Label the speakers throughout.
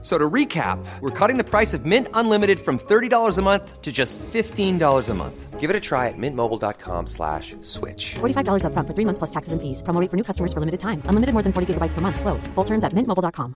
Speaker 1: So to recap, we're cutting the price of Mint Unlimited from $30 a month to just $15 a month.
Speaker 2: Give it a try at mintmobile.com slash switch.
Speaker 3: $45 upfront for three months plus taxes and fees. Promo rate for new customers for limited time. Unlimited more than 40 gigabytes per month. Slows. Full terms at mintmobile.com.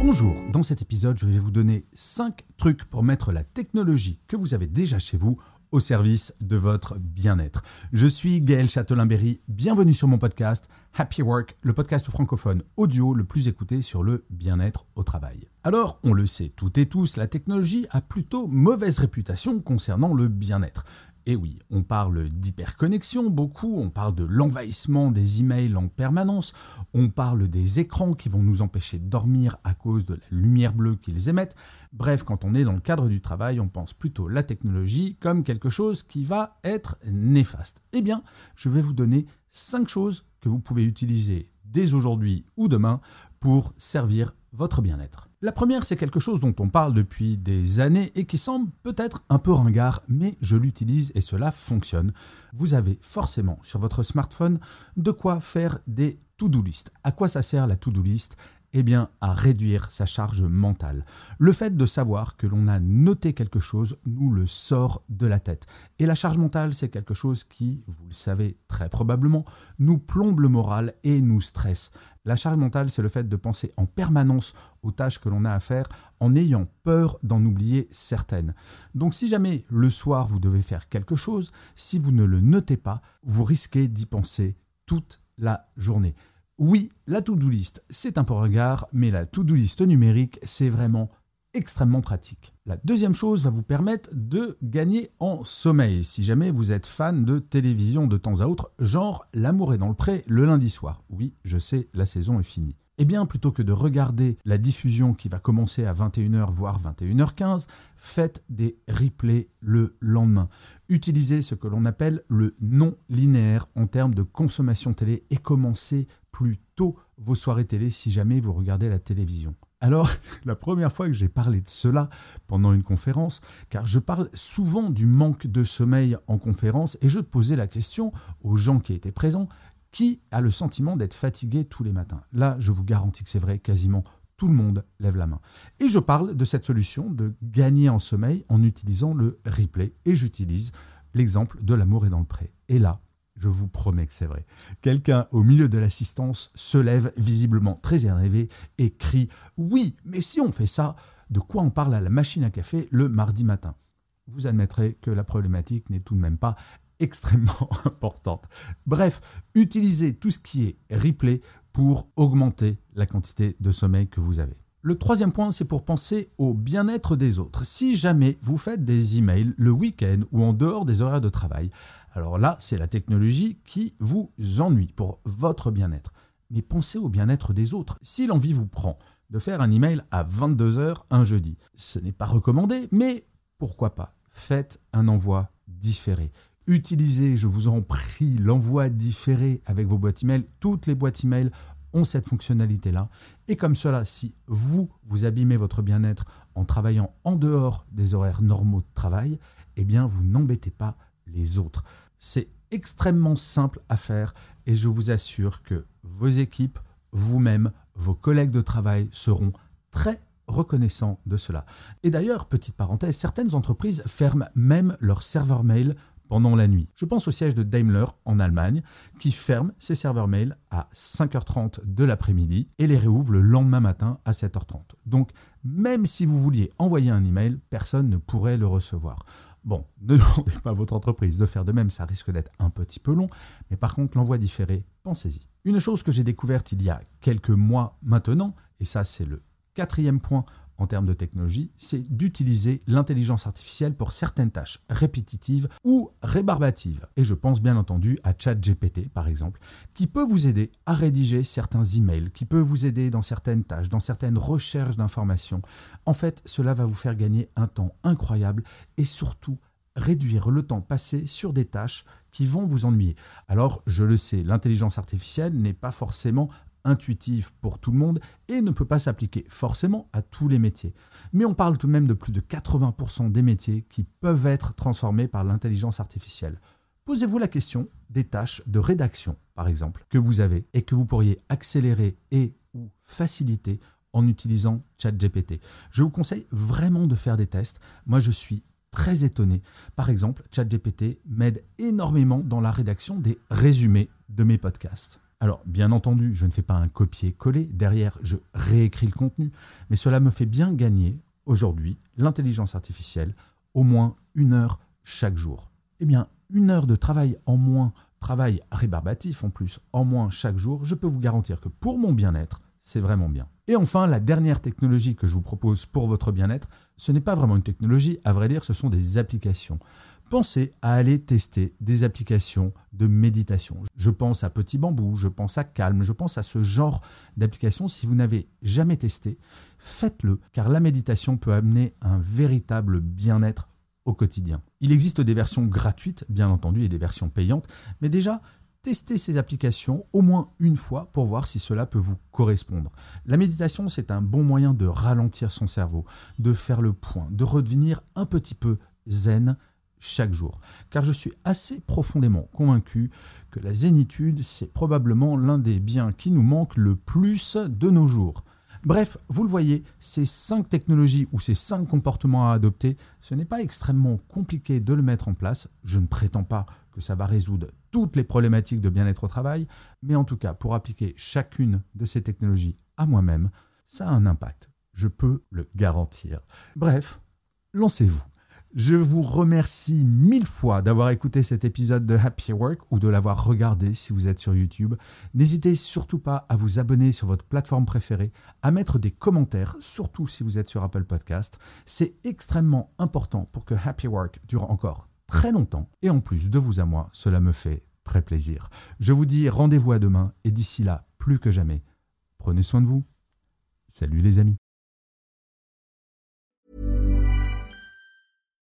Speaker 4: Bonjour, dans cet épisode, je vais vous donner 5 trucs pour mettre la technologie que vous avez déjà chez vous au service de votre bien-être. Je suis Gaël Châtelain-Berry, bienvenue sur mon podcast Happy Work, le podcast francophone audio le plus écouté sur le bien-être au travail. Alors, on le sait toutes et tous, la technologie a plutôt mauvaise réputation concernant le bien-être. Et oui, on parle d'hyperconnexion beaucoup, on parle de l'envahissement des emails en permanence, on parle des écrans qui vont nous empêcher de dormir à cause de la lumière bleue qu'ils émettent. Bref, quand on est dans le cadre du travail, on pense plutôt la technologie comme quelque chose qui va être néfaste. Eh bien, je vais vous donner 5 choses que vous pouvez utiliser dès aujourd'hui ou demain pour servir votre bien-être. La première, c'est quelque chose dont on parle depuis des années et qui semble peut-être un peu ringard, mais je l'utilise et cela fonctionne. Vous avez forcément sur votre smartphone de quoi faire des to-do list. À quoi ça sert la to-do list eh bien, à réduire sa charge mentale. Le fait de savoir que l'on a noté quelque chose nous le sort de la tête. Et la charge mentale, c'est quelque chose qui, vous le savez très probablement, nous plombe le moral et nous stresse. La charge mentale, c'est le fait de penser en permanence aux tâches que l'on a à faire en ayant peur d'en oublier certaines. Donc si jamais le soir vous devez faire quelque chose, si vous ne le notez pas, vous risquez d'y penser toute la journée. Oui, la to-do list, c'est un peu regard, mais la to-do list numérique, c'est vraiment extrêmement pratique. La deuxième chose va vous permettre de gagner en sommeil si jamais vous êtes fan de télévision de temps à autre, genre L'amour est dans le pré le lundi soir. Oui, je sais, la saison est finie. Eh bien, plutôt que de regarder la diffusion qui va commencer à 21h, voire 21h15, faites des replays le lendemain. Utilisez ce que l'on appelle le non linéaire en termes de consommation télé et commencez plus tôt vos soirées télé si jamais vous regardez la télévision. Alors, la première fois que j'ai parlé de cela pendant une conférence, car je parle souvent du manque de sommeil en conférence, et je posais la question aux gens qui étaient présents, qui a le sentiment d'être fatigué tous les matins? Là, je vous garantis que c'est vrai, quasiment tout le monde lève la main. Et je parle de cette solution de gagner en sommeil en utilisant le replay, et j'utilise l'exemple de l'amour est dans le pré. Et là, je vous promets que c'est vrai. Quelqu'un au milieu de l'assistance se lève visiblement très énervé et crie Oui, mais si on fait ça, de quoi on parle à la machine à café le mardi matin? Vous admettrez que la problématique n'est tout de même pas extrêmement importante. Bref, utilisez tout ce qui est replay pour augmenter la quantité de sommeil que vous avez. Le troisième point, c'est pour penser au bien-être des autres. Si jamais vous faites des emails le week-end ou en dehors des horaires de travail, alors là, c'est la technologie qui vous ennuie pour votre bien-être. Mais pensez au bien-être des autres. Si l'envie vous prend de faire un email à 22h un jeudi, ce n'est pas recommandé, mais pourquoi pas? Faites un envoi différé. Utilisez, je vous en prie, l'envoi différé avec vos boîtes email. Toutes les boîtes email ont cette fonctionnalité-là. Et comme cela, si vous, vous abîmez votre bien-être en travaillant en dehors des horaires normaux de travail, eh bien, vous n'embêtez pas les autres. C'est extrêmement simple à faire et je vous assure que vos équipes, vous-même, vos collègues de travail seront très reconnaissants de cela. Et d'ailleurs, petite parenthèse, certaines entreprises ferment même leur serveur mail pendant la nuit. Je pense au siège de Daimler en Allemagne qui ferme ses serveurs mail à 5h30 de l'après-midi et les réouvre le lendemain matin à 7h30. Donc même si vous vouliez envoyer un email, personne ne pourrait le recevoir. Bon, ne demandez pas à votre entreprise de faire de même, ça risque d'être un petit peu long, mais par contre l'envoi différé, pensez-y. Une chose que j'ai découverte il y a quelques mois maintenant, et ça c'est le quatrième point en termes de technologie, c'est d'utiliser l'intelligence artificielle pour certaines tâches répétitives ou rébarbatives. Et je pense bien entendu à ChatGPT par exemple, qui peut vous aider à rédiger certains emails, qui peut vous aider dans certaines tâches, dans certaines recherches d'informations. En fait, cela va vous faire gagner un temps incroyable et surtout réduire le temps passé sur des tâches qui vont vous ennuyer. Alors, je le sais, l'intelligence artificielle n'est pas forcément intuitive pour tout le monde et ne peut pas s'appliquer forcément à tous les métiers. Mais on parle tout de même de plus de 80% des métiers qui peuvent être transformés par l'intelligence artificielle. Posez-vous la question des tâches de rédaction, par exemple, que vous avez et que vous pourriez accélérer et ou faciliter en utilisant ChatGPT. Je vous conseille vraiment de faire des tests. Moi, je suis très étonné. Par exemple, ChatGPT m'aide énormément dans la rédaction des résumés de mes podcasts. Alors, bien entendu, je ne fais pas un copier-coller, derrière, je réécris le contenu, mais cela me fait bien gagner, aujourd'hui, l'intelligence artificielle, au moins une heure chaque jour. Eh bien, une heure de travail en moins, travail rébarbatif en plus, en moins chaque jour, je peux vous garantir que pour mon bien-être, c'est vraiment bien. Et enfin, la dernière technologie que je vous propose pour votre bien-être, ce n'est pas vraiment une technologie, à vrai dire, ce sont des applications. Pensez à aller tester des applications de méditation. Je pense à Petit Bambou, je pense à Calme, je pense à ce genre d'applications. Si vous n'avez jamais testé, faites-le, car la méditation peut amener un véritable bien-être au quotidien. Il existe des versions gratuites, bien entendu, et des versions payantes, mais déjà, testez ces applications au moins une fois pour voir si cela peut vous correspondre. La méditation, c'est un bon moyen de ralentir son cerveau, de faire le point, de redevenir un petit peu zen chaque jour. Car je suis assez profondément convaincu que la zénitude, c'est probablement l'un des biens qui nous manque le plus de nos jours. Bref, vous le voyez, ces cinq technologies ou ces cinq comportements à adopter, ce n'est pas extrêmement compliqué de le mettre en place. Je ne prétends pas que ça va résoudre toutes les problématiques de bien-être au travail, mais en tout cas, pour appliquer chacune de ces technologies à moi-même, ça a un impact. Je peux le garantir. Bref, lancez-vous. Je vous remercie mille fois d'avoir écouté cet épisode de Happy Work ou de l'avoir regardé si vous êtes sur YouTube. N'hésitez surtout pas à vous abonner sur votre plateforme préférée, à mettre des commentaires, surtout si vous êtes sur Apple Podcast. C'est extrêmement important pour que Happy Work dure encore très longtemps. Et en plus de vous à moi, cela me fait très plaisir. Je vous dis rendez-vous à demain et d'ici là, plus que jamais, prenez soin de vous. Salut les amis.